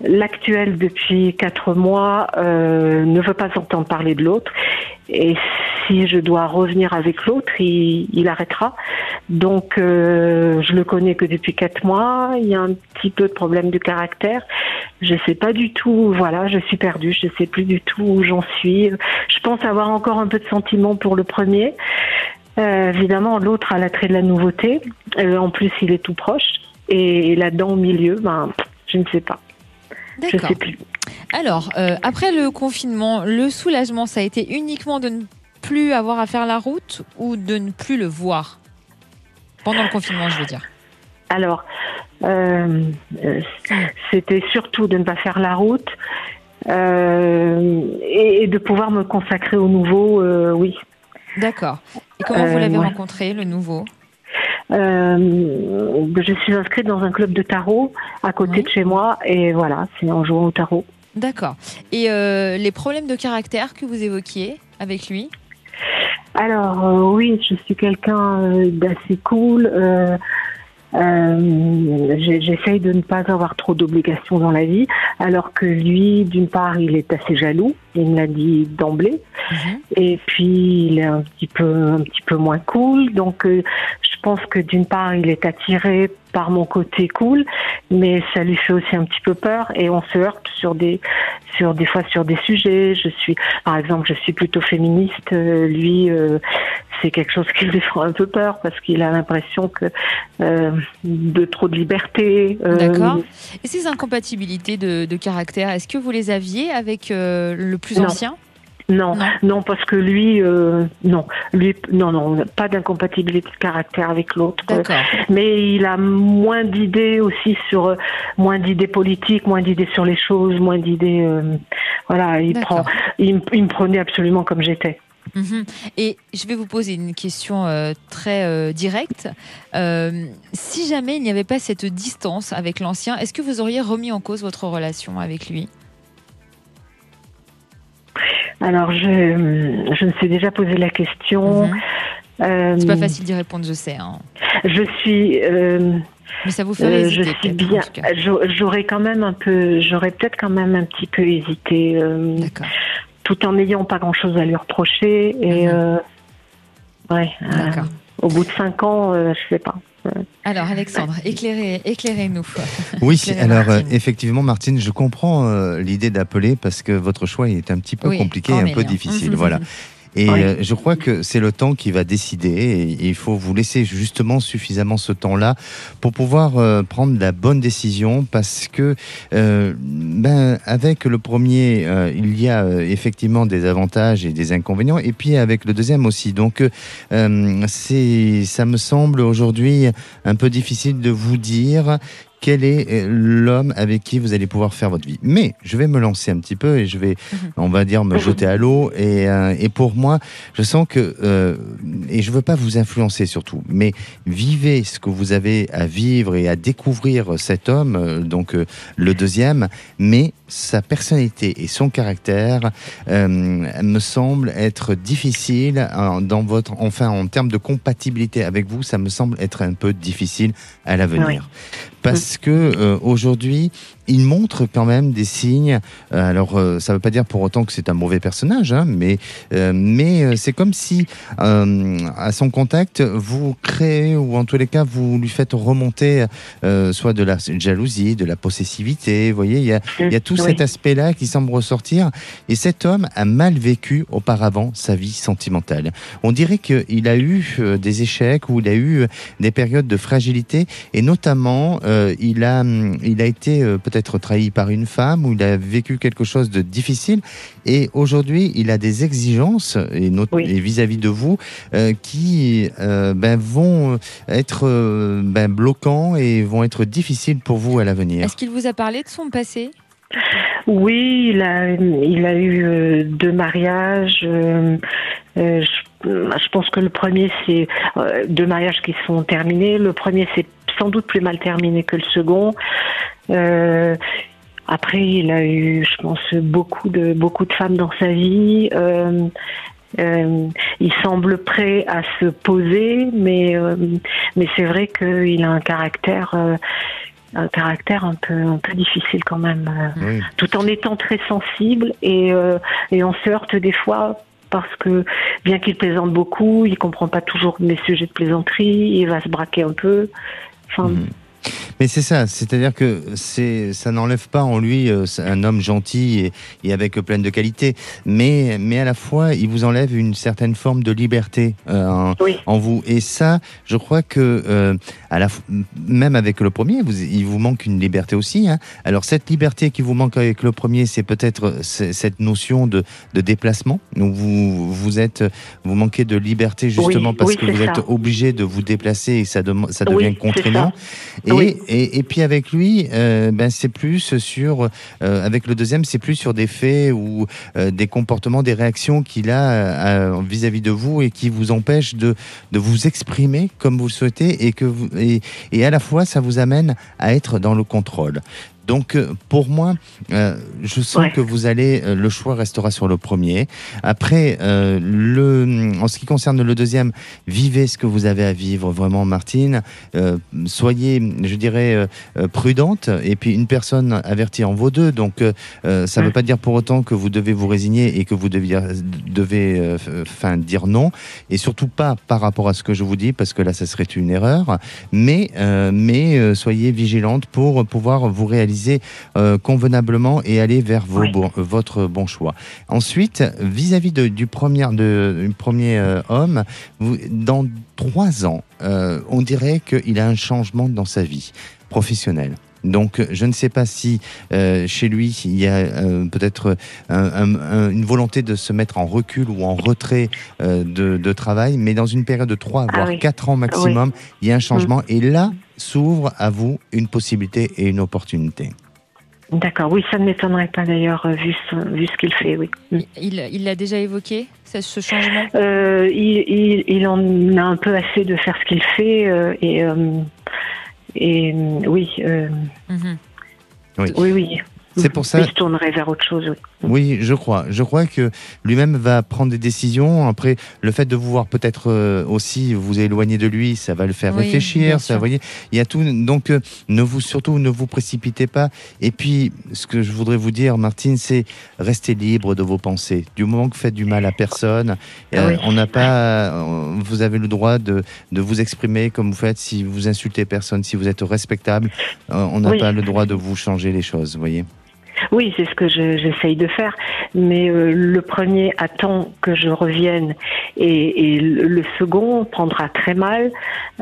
L'actuel, depuis quatre mois, euh, ne veut pas entendre parler de l'autre. Et si je dois revenir avec l'autre, il, il arrêtera. Donc, euh, je le connais que depuis quatre mois. Il y a un petit peu de problème de caractère. Je sais pas du tout. Voilà, je suis perdue. Je sais plus du tout où j'en suis. Je pense avoir encore un peu de sentiment pour le premier. Euh, évidemment, l'autre a l'attrait de la nouveauté. Euh, en plus, il est tout proche. Et là-dedans, au milieu, ben, je ne sais pas. Je sais plus. Alors, euh, après le confinement, le soulagement, ça a été uniquement de ne plus avoir à faire la route ou de ne plus le voir? Pendant le confinement, je veux dire. Alors, euh, c'était surtout de ne pas faire la route euh, et, et de pouvoir me consacrer au nouveau, oui. D'accord. Et comment vous l'avez ouais. rencontré, le nouveau? Euh, je suis inscrite dans un club de tarot à côté Oui. de chez moi et voilà, c'est en jouant au tarot. D'accord. Et euh, les problèmes de caractère que vous évoquiez avec lui? Alors euh, oui, je suis quelqu'un euh, d'assez cool. J'essaye de ne pas avoir trop d'obligations dans la vie, alors que lui, d'une part, il est assez jaloux, il me l'a dit d'emblée, Mhm. et puis il est un petit peu, un petit peu moins cool. Donc, je pense que d'une part, il est attiré par mon côté cool, mais ça lui fait aussi un petit peu peur, et on se heurte sur des, sur des fois sur des sujets. Je suis, par exemple, je suis plutôt féministe. euh, lui, euh, c'est quelque chose qui lui fera un peu peur parce qu'il a l'impression que euh, de trop de liberté. euh, D'accord. Et ces incompatibilités de, de caractère, est-ce que vous les aviez avec euh, le plus Non. ancien? Non, Non. non, parce que lui, euh, non, lui, non, non, pas d'incompatibilité de caractère avec l'autre. Mais il a moins d'idées aussi sur, euh, moins d'idées politiques, moins d'idées sur les choses, moins d'idées. euh, voilà, il D'accord. prend, il, me- il me prenait absolument comme j'étais. Mhm. Et je vais vous poser une question euh, très euh, directe. Euh, si jamais il n'y avait pas cette distance avec l'ancien, est-ce que vous auriez remis en cause votre relation avec lui? Alors, je, je me suis déjà posé la question. Mhm. Euh, C'est pas facile d'y répondre, je sais. hein. Je suis. euh, Mais ça vous fait Euh, je hésiter suis peut-être, bien. J'aurais quand même un peu, j'aurais peut-être quand même un petit peu hésité, euh, D'accord. tout en n'ayant pas grand-chose à lui reprocher. Et Mhm. ouais. D'accord. Au bout de cinq ans, je sais pas. Alors Alexandre, éclairez, éclairez-nous. Oui, Éclairez alors euh, Martine. effectivement, Martine, je comprends euh, l'idée d'appeler parce que votre choix est un petit peu Oui, compliqué, et un peu difficile. voilà. Et Oui. euh, je crois que c'est le temps qui va décider et, il faut vous laisser justement suffisamment ce temps-là pour pouvoir euh, prendre la bonne décision parce que euh, ben, avec le premier, euh, il y a effectivement des avantages et des inconvénients et puis avec le deuxième aussi. Donc euh, c'est, ça me semble aujourd'hui un peu difficile de vous dire quel est euh, l'homme avec qui vous allez pouvoir faire votre vie. Mais je vais me lancer un petit peu et je vais, Mhm. on va dire, me jeter à l'eau. Et, euh, et pour moi, je sens que, euh, et je veux pas vous influencer surtout, mais vivez ce que vous avez à vivre et à découvrir cet homme, donc euh, le deuxième, mais sa personnalité et son caractère me semble être difficile dans votre, enfin en termes de compatibilité avec vous, ça me semble être un peu difficile à l'avenir. Oui. Parce que euh, aujourd'hui, il montre quand même des signes. euh, alors, euh, ça ne veut pas dire pour autant que c'est un mauvais personnage, hein, mais euh, mais c'est comme si euh, à son contact, vous créez ou en tous les cas vous lui faites remonter euh, soit de la jalousie, de la possessivité. Vous voyez, il y a il y a tout Oui. cet aspect-là qui semble ressortir. Et cet homme a mal vécu auparavant sa vie sentimentale. On dirait qu'il a eu des échecs ou il a eu des périodes de fragilité. Et notamment, il, a, il a été euh, peut-être trahi par une femme ou il a vécu quelque chose de difficile. Et aujourd'hui, il a des exigences, et, Oui. vis-à-vis de vous, euh, qui euh, ben, vont être euh, ben, bloquants et vont être difficiles pour vous à l'avenir. Est-ce qu'il vous a parlé de son passé? Oui, il a, il a eu deux mariages. euh, euh, je, je pense que le premier, c'est euh, deux mariages qui sont terminés. Le premier, c'est sans doute plus mal terminé que le second. Euh, après, il a eu, je pense, beaucoup de beaucoup de femmes dans sa vie. Euh, euh, il semble prêt à se poser, mais mais c'est vrai qu'il a un caractère un caractère un peu un peu difficile quand même. Oui. tout en étant très sensible et, euh, et on se heurte des fois parce que bien qu'il plaisante beaucoup, il comprend pas toujours mes sujets de plaisanterie, il va se braquer un peu. Enfin, Mhm. Mais c'est ça, c'est-à-dire que c'est, ça n'enlève pas en lui euh, un homme gentil et, et avec plein de qualités, mais, mais à la fois, il vous enlève une certaine forme de liberté euh, en, oui, en vous. Et ça, je crois que euh, à la, même avec le premier, vous, il vous manque une liberté aussi. Hein. Alors cette liberté qui vous manque avec le premier, c'est peut-être c- cette notion de, de déplacement. vous, vous êtes, vous manquez de liberté justement Oui, parce oui, que vous êtes obligé de vous déplacer et ça, dem- ça devient contraignant. Et. Et, puis avec lui, euh, ben c'est plus sur, euh, avec le deuxième, c'est plus sur des faits ou euh, des comportements, des réactions qu'il a vis-à-vis de vous et qui vous empêchent de, vous exprimer comme vous le souhaitez et que et à la fois ça vous amène à être dans le contrôle. Donc euh, pour moi, euh, je sens Ouais. que vous allez, euh, le choix restera sur le premier. Après, euh, le, en ce qui concerne le deuxième, vivez ce que vous avez à vivre vraiment, Martine. Soyez, je dirais, prudente. Et puis une personne avertie en vaut deux. Donc ça ne veut pas dire pour autant que vous devez vous résigner et que vous devez, devez enfin dire non. Et surtout pas par rapport à ce que je vous dis, parce que là, ça serait une erreur. Mais, mais soyez vigilante pour pouvoir vous réaliser euh, convenablement et aller vers vos Oui. bons- votre bon choix. Ensuite, vis-à-vis du premier, de, du premier euh, homme, vous, dans trois ans, euh, on dirait qu'il a un changement dans sa vie professionnelle. Donc, je ne sais pas si euh, chez lui il y a euh, peut-être un- un- un- une volonté de se mettre en recul ou en retrait euh, de, de travail, mais dans une période de 3 Ah voire oui. 4 ans maximum, il y a un changement. Et là s'ouvre à vous une possibilité et une opportunité. d'accord. Oui, ça ne m'étonnerait pas d'ailleurs euh, vu, ce- vu ce qu'il fait. Oui. Il il l'a déjà évoqué, ce, changement? Euh, il, il, il en a un peu assez de faire ce qu'il fait euh, et euh, et euh, oui, Mhm. oui, oui. C'est pour ça- Il se tournerait vers autre chose. Oui. Oui, je crois. Je crois que lui-même va prendre des décisions. Après, le fait de vous voir peut-être euh, aussi vous éloigner de lui, ça va le faire Oui, réfléchir. Ça, vous voyez, il y a tout. Donc, euh, ne vous surtout ne vous précipitez pas. Et puis, ce que je voudrais vous dire, Martine, c'est restez libre de vos pensées. Du moment que vous faites du mal à personne, euh, Oui. on n'a pas. Vous avez le droit de, de vous exprimer comme vous faites. Si vous insultez personne, si vous êtes respectable, on n'a Oui. pas le droit de vous changer les choses. Vous voyez. Oui, c'est ce que je- j'essaye de faire. Mais euh, le premier attend que je revienne et, et le second prendra très mal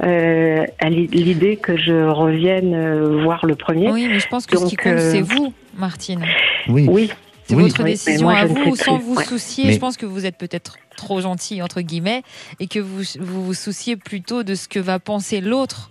euh, l'idée que je revienne euh, voir le premier. Oui, mais je pense que ce qui Donc, compte, euh, c'est vous, Martine. Oui. Oui, C'est Oui. votre Oui, décision moi, à vous, sans plus. vous Ouais. soucier. Mais- Je pense que vous êtes peut-être trop gentil, entre guillemets, et que vous vous, vous souciez plutôt de ce que va penser l'autre.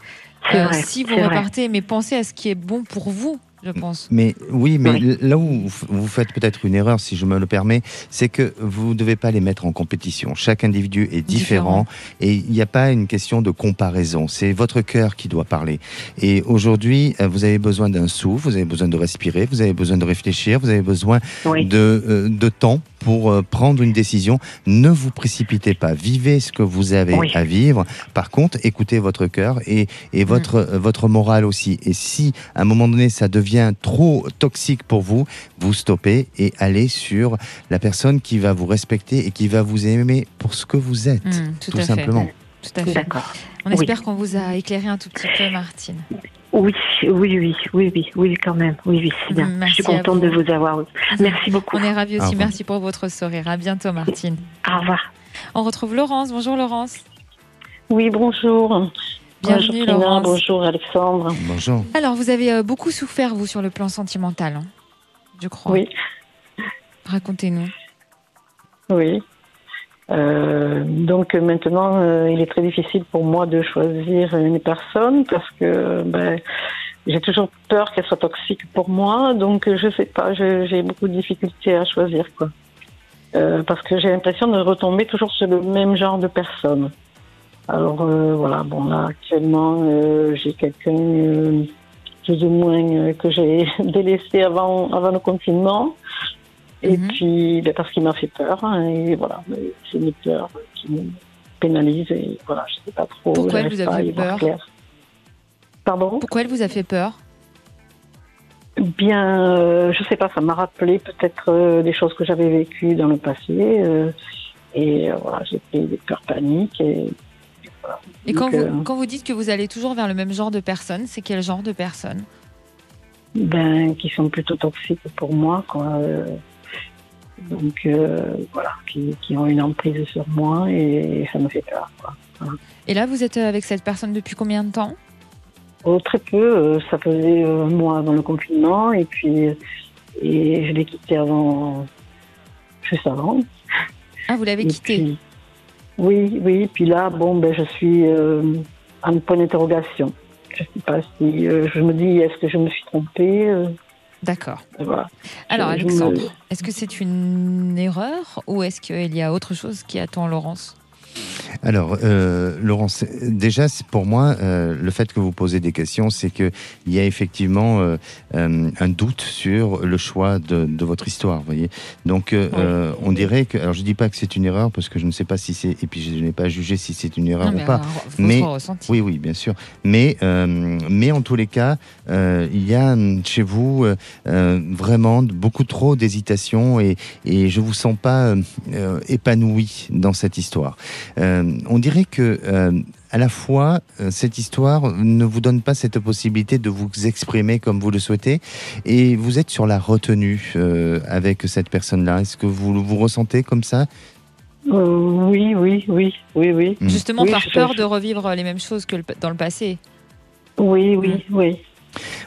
Euh, vrai. si vous vrai. repartez, mais pensez à ce qui est bon pour vous, je pense. Mais oui, mais Oui. là où vous- faites peut-être une erreur, si je me le permets, c'est que vous ne devez pas les mettre en compétition. Chaque individu est différent, et il n'y a pas une question de comparaison. C'est votre cœur qui doit parler. Et aujourd'hui, euh, vous avez besoin d'un souffle, vous avez besoin de respirer, vous avez besoin de réfléchir, vous avez besoin Oui. de, euh, de temps pour euh, prendre une décision. Ne vous précipitez pas. Vivez ce que vous avez Oui. à vivre. Par contre, écoutez votre cœur et, et votre, euh, votre morale aussi. Et si à un moment donné ça devient trop toxique pour vous, vous stoppez et allez sur la personne qui va vous respecter et qui va vous aimer pour ce que vous êtes. Hmm, tout, tout à simplement. fait. Tout à fait. D'accord. On Oui. espère qu'on vous a éclairé un tout petit peu, Martine. Oui, oui, oui, oui, oui, oui, quand même. Oui, oui, c'est bien. Merci je suis contente vous. de vous avoir. Merci beaucoup. On est ravis Au aussi. Merci pour votre sourire. À bientôt, Martine. Au revoir. On retrouve Laurence. Bonjour, Laurence. Oui, bonjour. Bienvenue, bonjour, Laurence. bonjour Alexandre. Bonjour. Alors, vous avez euh, beaucoup souffert, vous, sur le plan sentimental, hein, je crois. Oui, Racontez-nous. oui. Euh, donc maintenant, euh, il est très difficile pour moi de choisir une personne parce que ben, j'ai toujours peur qu'elle soit toxique pour moi. Donc je sais pas, j'ai beaucoup de difficultés à choisir quoi. Euh, parce que j'ai l'impression de retomber toujours sur le même genre de personne. Alors euh, voilà, bon là actuellement euh, j'ai quelqu'un plus ou moins que j'ai délaissé avant avant le confinement. Et Mhm. puis, ben, parce qu'il m'a fait peur, hein, et voilà, c'est une peur qui me pénalise, et voilà, je sais pas trop. Pourquoi j'arrive vous eu voir peur clair. Pardon? Pourquoi elle vous a fait peur? Bien, euh, je sais pas, ça m'a rappelé peut-être euh, des choses que j'avais vécues dans le passé, euh, et voilà, j'ai pris des peurs paniques, et, et voilà. Et quand Donc, vous, quand vous dites que vous allez toujours vers le même genre de personne, c'est quel genre de personne ben, qui sont plutôt toxiques pour moi, quoi. Donc, euh, voilà, qui, qui ont une emprise sur moi, et ça me fait peur, quoi. Et là, vous êtes euh, avec cette personne depuis combien de temps? Oh, très peu. euh, ça faisait un mois avant le confinement et puis et je l'ai quitté avant, juste avant. Ah, vous l'avez quitté? puis- oui, oui. Puis là, bon, ben, je suis euh, à un point d'interrogation. Je sais pas si euh, je me dis est-ce que je me suis trompée. D'accord. voilà. Alors, Alexandre, est-ce que c'est une erreur ou est-ce qu'il y a autre chose qui attend Laurence? Alors, euh, Laurence, déjà, pour moi, euh, le fait que vous posez des questions, c'est qu'il y a effectivement euh, un doute sur le choix de, de votre histoire, vous voyez. Donc, Oui. on dirait que, alors je dis pas que c'est une erreur, parce que je ne sais pas si c'est, et puis je n'ai pas jugé si c'est une erreur Non, ou pas. Mais- ressenti. Oui, oui, bien sûr. Mais, mais en tous les cas, il y a chez vous vraiment beaucoup trop d'hésitation et, et je vous sens pas épanoui dans cette histoire. Euh, on dirait que euh, à la fois euh, cette histoire ne vous donne pas cette possibilité de vous exprimer comme vous le souhaitez et vous êtes sur la retenue euh, avec cette personne-là. Est-ce que vous vous ressentez comme ça? Euh, oui, oui, oui, oui, oui, Mm. Justement, Oui, par peur je- de revivre les mêmes choses que le- dans le passé. oui, oui, oui.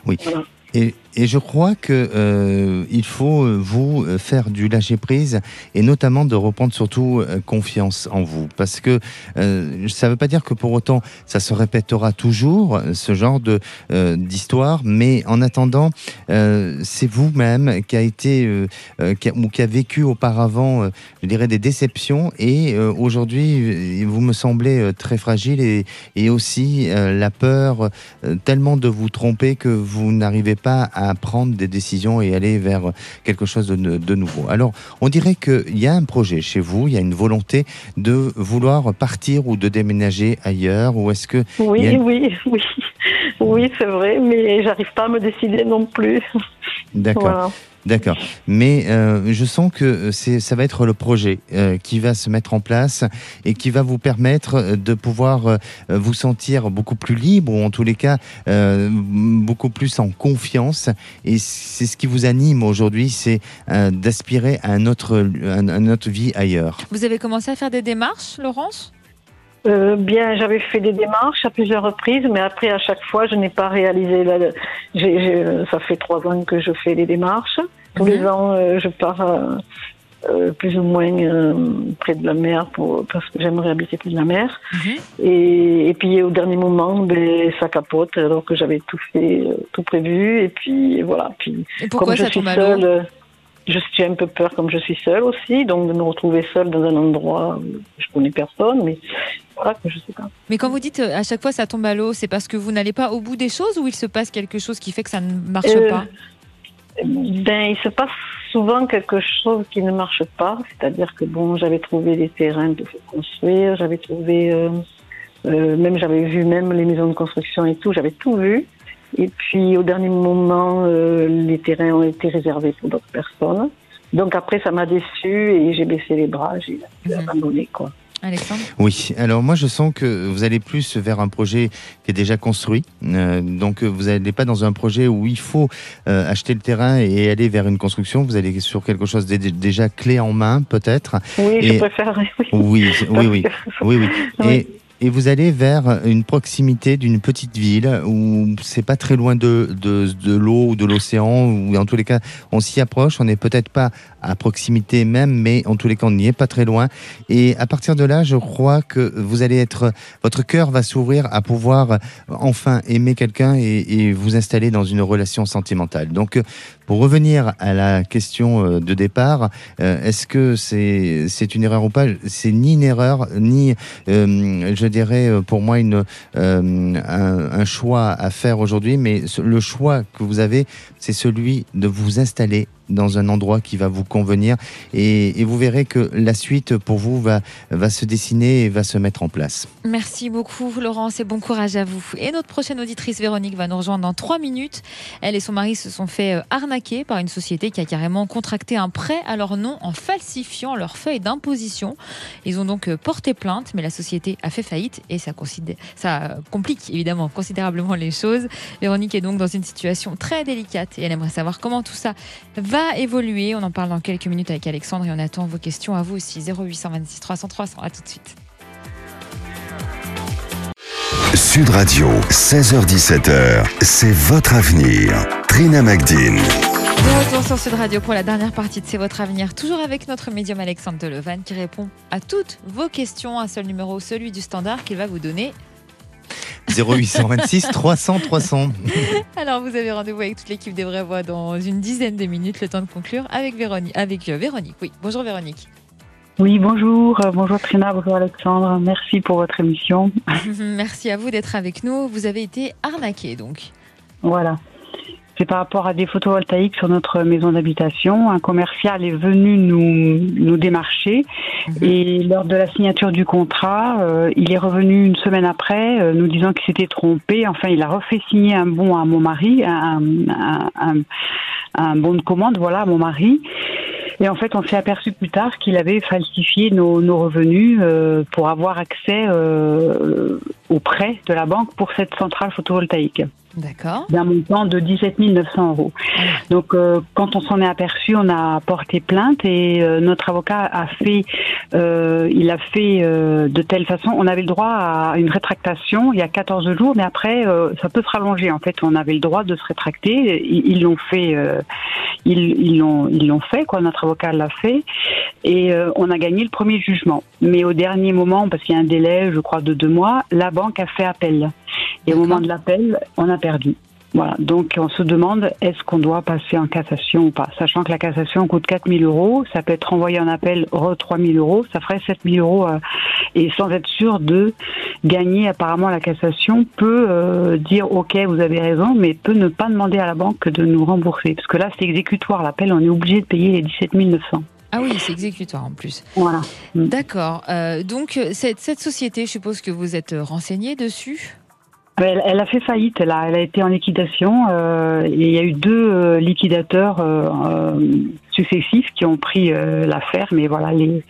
Oui. Voilà. Et, et je crois que euh, il faut euh, vous euh, faire du lâcher prise et notamment de reprendre surtout euh, confiance en vous. Parce que ça ne veut pas dire que pour autant ça se répétera toujours ce genre de d'histoire. Mais en attendant c'est vous-même qui a été ou qui a vécu auparavant je dirais des déceptions. Et aujourd'hui vous me semblez très fragile et, et aussi la peur tellement de vous tromper que vous n'arrivez pas à à prendre des décisions et aller vers quelque chose de, de nouveau. Alors, on dirait qu'il y a un projet chez vous, il y a une volonté de vouloir partir ou de déménager ailleurs, ou est-ce que... Oui, a oui, oui. Oui, c'est vrai, mais j'arrive pas à me décider non plus. D'accord. Voilà. D'accord. Mais euh, je sens que c'est, ça va être le projet euh, qui va se mettre en place et qui va vous permettre euh, de pouvoir euh, vous sentir beaucoup plus libre ou en tous les cas euh, beaucoup plus en confiance. Et c'est ce qui vous anime aujourd'hui, c'est euh, d'aspirer à un autre, un autre vie ailleurs. Vous avez commencé à faire des démarches, Laurence? Euh, bien, j'avais fait des démarches à plusieurs reprises, mais après, à chaque fois, je n'ai pas réalisé. La... j'ai- ça fait trois ans que je fais les démarches. Tous Mhm. les ans, euh, je pars euh, euh, plus ou moins euh, près de la mer pour, parce que j'aimerais habiter près de la mer. Et, et puis, au dernier moment, ben, ça capote, alors que j'avais tout fait, euh, tout prévu. Et puis, voilà. Puis, Et pourquoi comme je suis seule, euh, je suis un peu peur comme je suis seule aussi, donc de me retrouver seule dans un endroit où je connais personne, mais voilà que je sais pas. Mais quand vous dites euh, à chaque fois ça tombe à l'eau, c'est parce que vous n'allez pas au bout des choses ou il se passe quelque chose qui fait que ça ne marche Euh, pas Ben, il se passe souvent quelque chose qui ne marche pas, c'est-à-dire que bon, j'avais trouvé des terrains pour construire, j'avais trouvé, euh, euh, même j'avais vu même les maisons de construction et tout, j'avais tout vu. Et puis au dernier moment, euh, les terrains ont été réservés pour d'autres personnes. Donc après, ça m'a déçu et j'ai baissé les bras, j'ai j'ai Mhm. abandonné quoi. Alexandre Oui, alors moi je sens que vous allez plus vers un projet qui est déjà construit. Euh, donc vous n'allez pas dans un projet où il faut euh, acheter le terrain et aller vers une construction. Vous allez sur quelque chose de déjà clé en main peut-être. Oui, Et- je préférerais. Oui. Oui, oui, oui, Parce que- oui, oui. Oui. Et, et vous allez vers une proximité d'une petite ville où c'est pas très loin de, de, de l'eau ou de l'océan, ou en tous les cas, on s'y approche. On n'est peut-être pas à proximité même, mais en tous les cas, on n'y est pas très loin. Et à partir de là, je crois que vous allez être, votre cœur va s'ouvrir à pouvoir enfin aimer quelqu'un et, et vous installer dans une relation sentimentale. Donc, euh, pour revenir à la question euh, de départ, euh, est-ce que c'est une erreur ou pas? C'est ni une erreur, ni, euh, je dirais, pour moi, un, choix à faire aujourd'hui, mais le choix que vous avez, c'est celui de vous installer dans un endroit qui va vous convenir et, vous verrez que la suite pour vous va, se dessiner et va se mettre en place. Merci beaucoup Laurence et bon courage à vous. Et notre prochaine auditrice Véronique va nous rejoindre dans trois minutes. Elle et son mari se sont fait euh, arnaquer par une société qui a carrément contracté un prêt à leur nom en falsifiant leurs feuilles d'imposition. Ils ont donc euh, porté plainte, mais la société a fait faillite et ça complique évidemment considérablement les choses. Véronique est donc dans une situation très délicate et elle aimerait savoir comment tout ça va évoluer. On en parle dans quelques minutes avec Alexandre et on attend vos questions à vous aussi. 0826 300 300. À tout de suite. Sud Radio, 16h17h, c'est votre avenir. Trina Magdine. De retour sur Sud Radio pour la dernière partie de C'est votre avenir, toujours avec notre médium Alexandre Delevan qui répond à toutes vos questions. Un seul numéro, celui du standard qu'il va vous donner. 0826 300 300. Alors vous avez rendez-vous avec toute l'équipe des Vraies Voix dans une dizaine de minutes, le temps de conclure avec Véronique. Avec euh, Véronique, oui. Bonjour Véronique. Oui, bonjour. Euh, Bonjour Trina, bonjour Alexandre. Merci pour votre émission. Merci à vous d'être avec nous. Vous avez été arnaqué donc. Voilà. C'est par rapport à des photovoltaïques sur notre maison d'habitation. Un commercial est venu nous, nous démarcher Mhm. et lors de la signature du contrat, euh, il est revenu une semaine après euh, nous disant qu'il s'était trompé. Enfin, il a refait signer un bon à mon mari, un, un, un- un bon de commande, voilà, à mon mari. Et en fait, on s'est aperçu plus tard qu'il avait falsifié nos, nos revenus euh, pour avoir accès euh, au prêt de la banque pour cette centrale photovoltaïque D'accord. d'un montant de 17 900 euros. Donc, euh, quand on s'en est aperçu, on a porté plainte et euh, notre avocat a fait, euh, il a fait de telle façon, on avait le droit à une rétractation il y a 14 jours, mais après, ça peut se rallonger. En fait, on avait le droit de se rétracter. Ils l'ont fait, ils ils l'ont, ils l'ont fait, quoi. Notre avocat l'a fait et on a gagné le premier jugement. Mais au dernier moment, parce qu'il y a un délai, je crois, de deux mois, la banque a fait appel. Et au moment de l'appel, on a perdu. Voilà. Donc, on se demande est-ce qu'on doit passer en cassation ou pas? Sachant que la cassation coûte 4 000 euros, ça peut être renvoyé en appel re 3 000 euros, ça ferait 7 000 euros euh, et sans être sûr de gagner apparemment la cassation peut euh, dire ok vous avez raison, mais peut ne pas demander à la banque de nous rembourser. Parce que là c'est exécutoire, l'appel on est obligé de payer les 17 900. Ah oui, c'est exécutoire en plus. Voilà. Mm. D'accord. Euh, donc cette, cette société, je suppose que vous êtes renseigné dessus? Elle, elle a fait faillite, elle a, elle a été en liquidation euh, et il y a eu deux euh, liquidateurs euh, euh, successifs qui ont pris euh, l'affaire, mais voilà, les-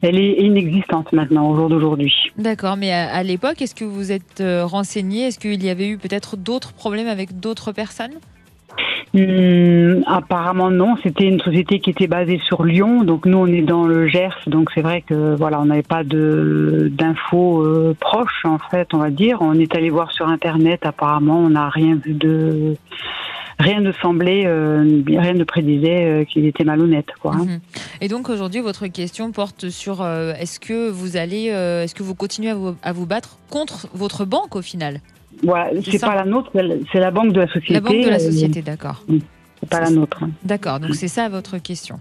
elle est inexistante maintenant au jour d'aujourd'hui. D'accord, mais à, à l'époque, est-ce que vous êtes euh, renseigné Est-ce qu'il y avait eu peut-être d'autres problèmes avec d'autres personnes? Hum, apparemment non, c'était une société qui était basée sur Lyon, donc nous on est dans le Gers, donc c'est vrai que voilà on n'avait pas de d'infos euh, proches en fait, on va dire. On est allé voir sur internet, apparemment on n'a rien vu de rien ne semblait, euh, rien ne prédisait euh, qu'il était malhonnête quoi. hein. Mhm. Et donc aujourd'hui, votre question porte sur est-ce que vous allez, est-ce que vous continuez à vous, à vous battre contre votre banque au final? Voilà, C'est pas la nôtre, c'est la banque de la société. La banque de la société, d'accord. c'est pas la nôtre. D'accord, donc c'est ça votre question.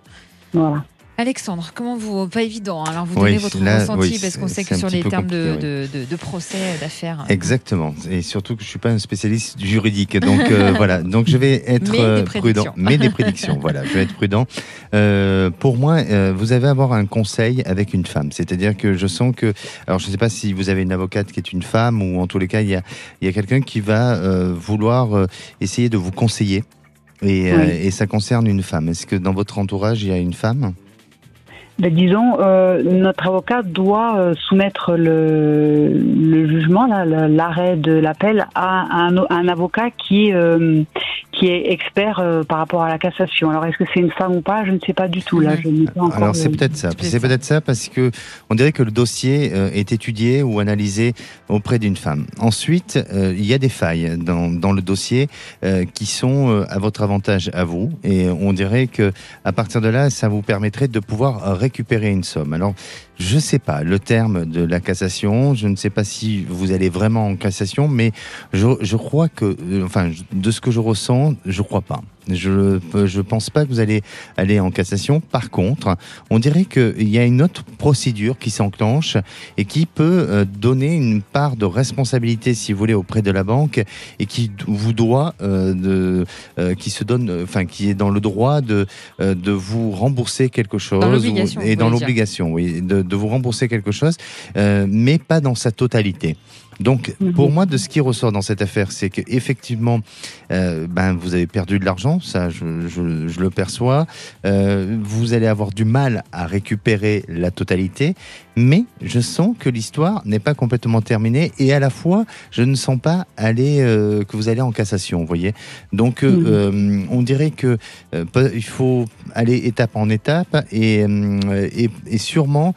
Voilà. Alexandre, comment vous. Pas évident, hein. alors vous Oui, donnez votre là, ressenti oui, parce qu'on sait que sur les termes de, de, de- de procès, d'affaires. Exactement, et surtout que je suis pas un spécialiste juridique, donc euh, voilà. Donc je vais être Mais euh, prudent, mais des prédictions. voilà, je vais être prudent. Euh, pour moi, euh, vous avez à avoir un conseil avec une femme, c'est-à-dire que je sens que, alors je ne sais pas si vous avez une avocate qui est une femme ou en tous les cas il y a, il y a quelqu'un qui va euh, vouloir euh, essayer de vous conseiller. Et, euh, Oui. et ça concerne une femme. Est-ce que dans votre entourage, il y a une femme? Ben, disons, euh, notre avocat doit euh, soumettre le, le jugement, l'arrêt de l'appel, à un, un avocat qui, euh, qui est expert euh, par rapport à la cassation. Alors, est-ce que c'est une femme ou pas? Je ne sais pas du tout. Là, je pas encore. Alors c'est peut-être ça. c'est peut-être ça. parce que on dirait que le dossier est étudié ou analysé auprès d'une femme. Ensuite, il y a des failles dans, dans le dossier qui sont à votre avantage à vous et on dirait que à partir de là, ça vous permettrait de pouvoir récupérer une somme. Je sais pas le terme de la cassation. Je ne sais pas si vous allez vraiment en cassation, mais je, je crois que, euh, enfin, de ce que je ressens, je crois pas. Je je pense pas que vous allez aller en cassation. Par contre, on dirait qu'il y a une autre procédure qui s'enclenche et qui peut euh, donner une part de responsabilité, si vous voulez, auprès de la banque et qui vous doit, euh, de, euh, qui se donne, enfin, qui est dans le droit de, euh, de vous rembourser quelque chose ou- et dans l'obligation, oui, de, de vous rembourser quelque chose, euh, mais pas dans sa totalité. Donc, Mhm. pour moi, de ce qui ressort dans cette affaire, c'est que effectivement, euh, ben, vous avez perdu de l'argent, ça, je, je- je le perçois. Euh, vous allez avoir du mal à récupérer la totalité, mais je sens que l'histoire n'est pas complètement terminée et à la fois, je ne sens pas aller euh, que vous allez en cassation, vous voyez. Donc, euh, Mhm. on dirait que il faut aller étape en étape et, et, et sûrement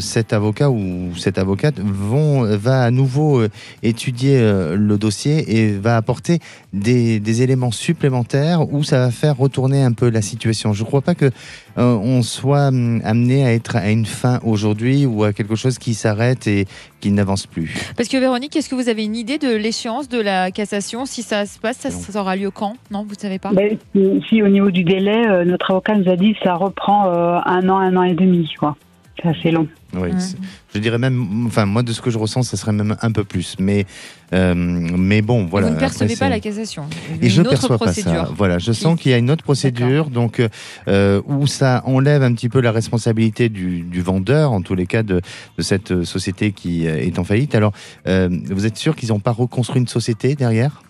cet avocat ou cette avocate vont va à nouveau euh, étudier euh, le dossier et va apporter des, des éléments supplémentaires où ça va faire retourner un peu la situation. Je ne crois pas que euh, on soit hum, amené à être à une fin aujourd'hui ou à quelque chose qui s'arrête et qui n'avance plus. Parce que Véronique, est-ce que vous avez une idée de l'échéance de la cassation? Si ça se passe, ça, ça aura lieu quand? Non, vous ne savez pas? Ben, si, si au niveau du délai, euh, notre avocat nous a dit que ça reprend euh, un an, un an et demi, quoi. C'est assez long. Oui, je dirais même, enfin moi de ce que je ressens, ça serait même un peu plus. Mais, euh, mais bon, voilà. vous ne percevez après, pas la cassation Et je autre perçois pas ça. Voilà, je sens qu'il y a une autre procédure, donc euh, où ça enlève un petit peu la responsabilité du, du vendeur, en tous les cas de, de cette euh, société qui est en faillite. Alors, euh, vous êtes sûr qu'ils n'ont pas reconstruit une société derrière?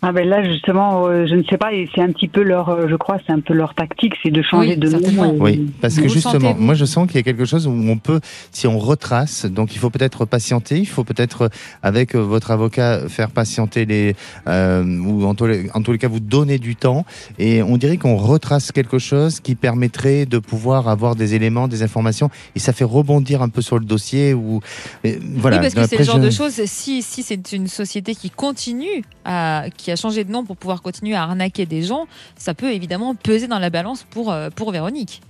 Ah ben là justement, euh, je ne sais pas, et c'est un petit peu leur, euh, je crois, c'est un peu leur tactique, c'est de changer Oui, de nom. et- Oui, parce que Vous justement, moi je sens qu'il y a quelque chose où on peut, si on retrace, donc il faut peut-être patienter, il faut peut-être euh, avec euh, votre avocat faire patienter les, euh, ou en tous, les, en tous les cas vous donner du temps, et on dirait qu'on retrace quelque chose qui permettrait de pouvoir avoir des éléments, des informations, et ça fait rebondir un peu sur le dossier. Ou voilà. oui, parce que c'est le genre je- de choses, si, si c'est une société qui continue, à, qui a changé de nom pour pouvoir continuer à arnaquer des gens, ça peut évidemment peser dans la balance pour, euh, pour Véronique.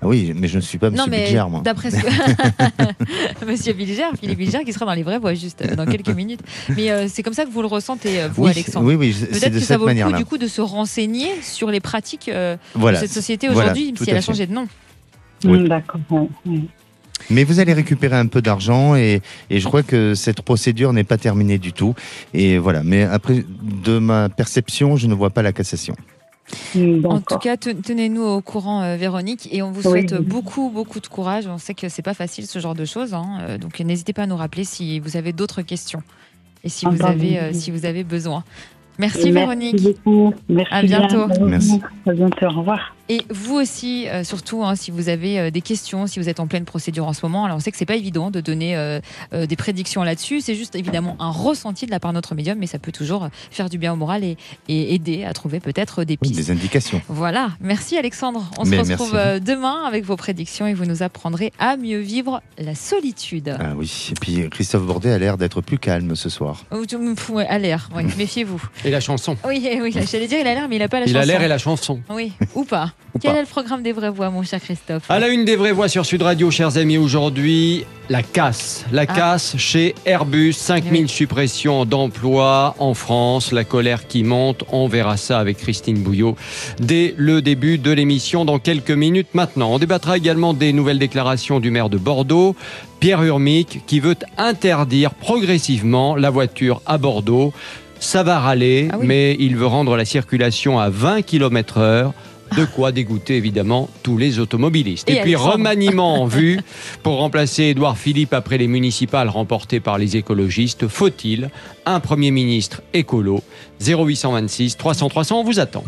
Ah oui, mais je ne suis pas Monsieur non, mais Bilger, moi. d'après ce que. Monsieur Bilger, Philippe Bilger, qui sera dans les vraies voies juste euh, dans quelques minutes. Mais euh, c'est comme ça que vous le ressentez, vous, Oui, Alexandre. oui, oui, c'est Peut-être de que ça cette vaut le coup du coup de se renseigner sur les pratiques euh, Voilà. de cette société Voilà, aujourd'hui, tout si elle a fait. changé de nom. Oui. D'accord. ouais. Mais vous allez récupérer un peu d'argent et, et je crois que cette procédure n'est pas terminée du tout. Et voilà. Mais après, de ma perception, je ne vois pas la cassation. Mm, En tout cas, te- tenez-nous au courant, euh, Véronique, et on vous Oui. souhaite beaucoup, beaucoup de courage. On sait que c'est pas facile ce genre de choses, hein, euh, donc n'hésitez pas à nous rappeler si vous avez d'autres questions et si vous avez, euh, si vous avez besoin. Merci, Véronique. Merci beaucoup. Merci À bien. bientôt. Merci. À bientôt. Au revoir. Et vous aussi, euh, surtout, hein, si vous avez euh, des questions, si vous êtes en pleine procédure en ce moment, alors on sait que c'est pas évident de donner euh, euh, des prédictions là-dessus. C'est juste évidemment un ressenti de la part de notre médium, mais ça peut toujours faire du bien au moral et, et aider à trouver peut-être des Oui, pistes. des indications. Voilà, merci Alexandre. On se retrouve merci. demain avec vos prédictions et vous nous apprendrez à mieux vivre la solitude. Ah oui. Et puis Christophe Bordet a l'air d'être plus calme ce soir. Ouais, à l'air, oui, méfiez-vous. Et la chanson. Oui, oui, j'allais dire il a l'air, mais il a pas la Il chanson. a l'air et la chanson. Oui, ou pas. Ou Quel pas. est le programme des vraies voix, mon cher Christophe À la une des vraies voix sur Sud Radio, chers amis, aujourd'hui, la casse. La Ah. casse chez Airbus, 5000 Oui. suppressions d'emplois en France, la colère qui monte. On verra ça avec Christine Bouillot dès le début de l'émission dans quelques minutes maintenant. On débattra également des nouvelles déclarations du maire de Bordeaux, Pierre Urmic, qui veut interdire progressivement la voiture à Bordeaux. Ça va râler, Ah oui. mais il veut rendre la circulation à 20 km heure. De quoi dégoûter évidemment tous les automobilistes. Et Et, puis remaniement en vue pour remplacer Édouard Philippe après les municipales remportées par les écologistes. Faut-il un Premier ministre écolo? 0826 300 300, on vous attend.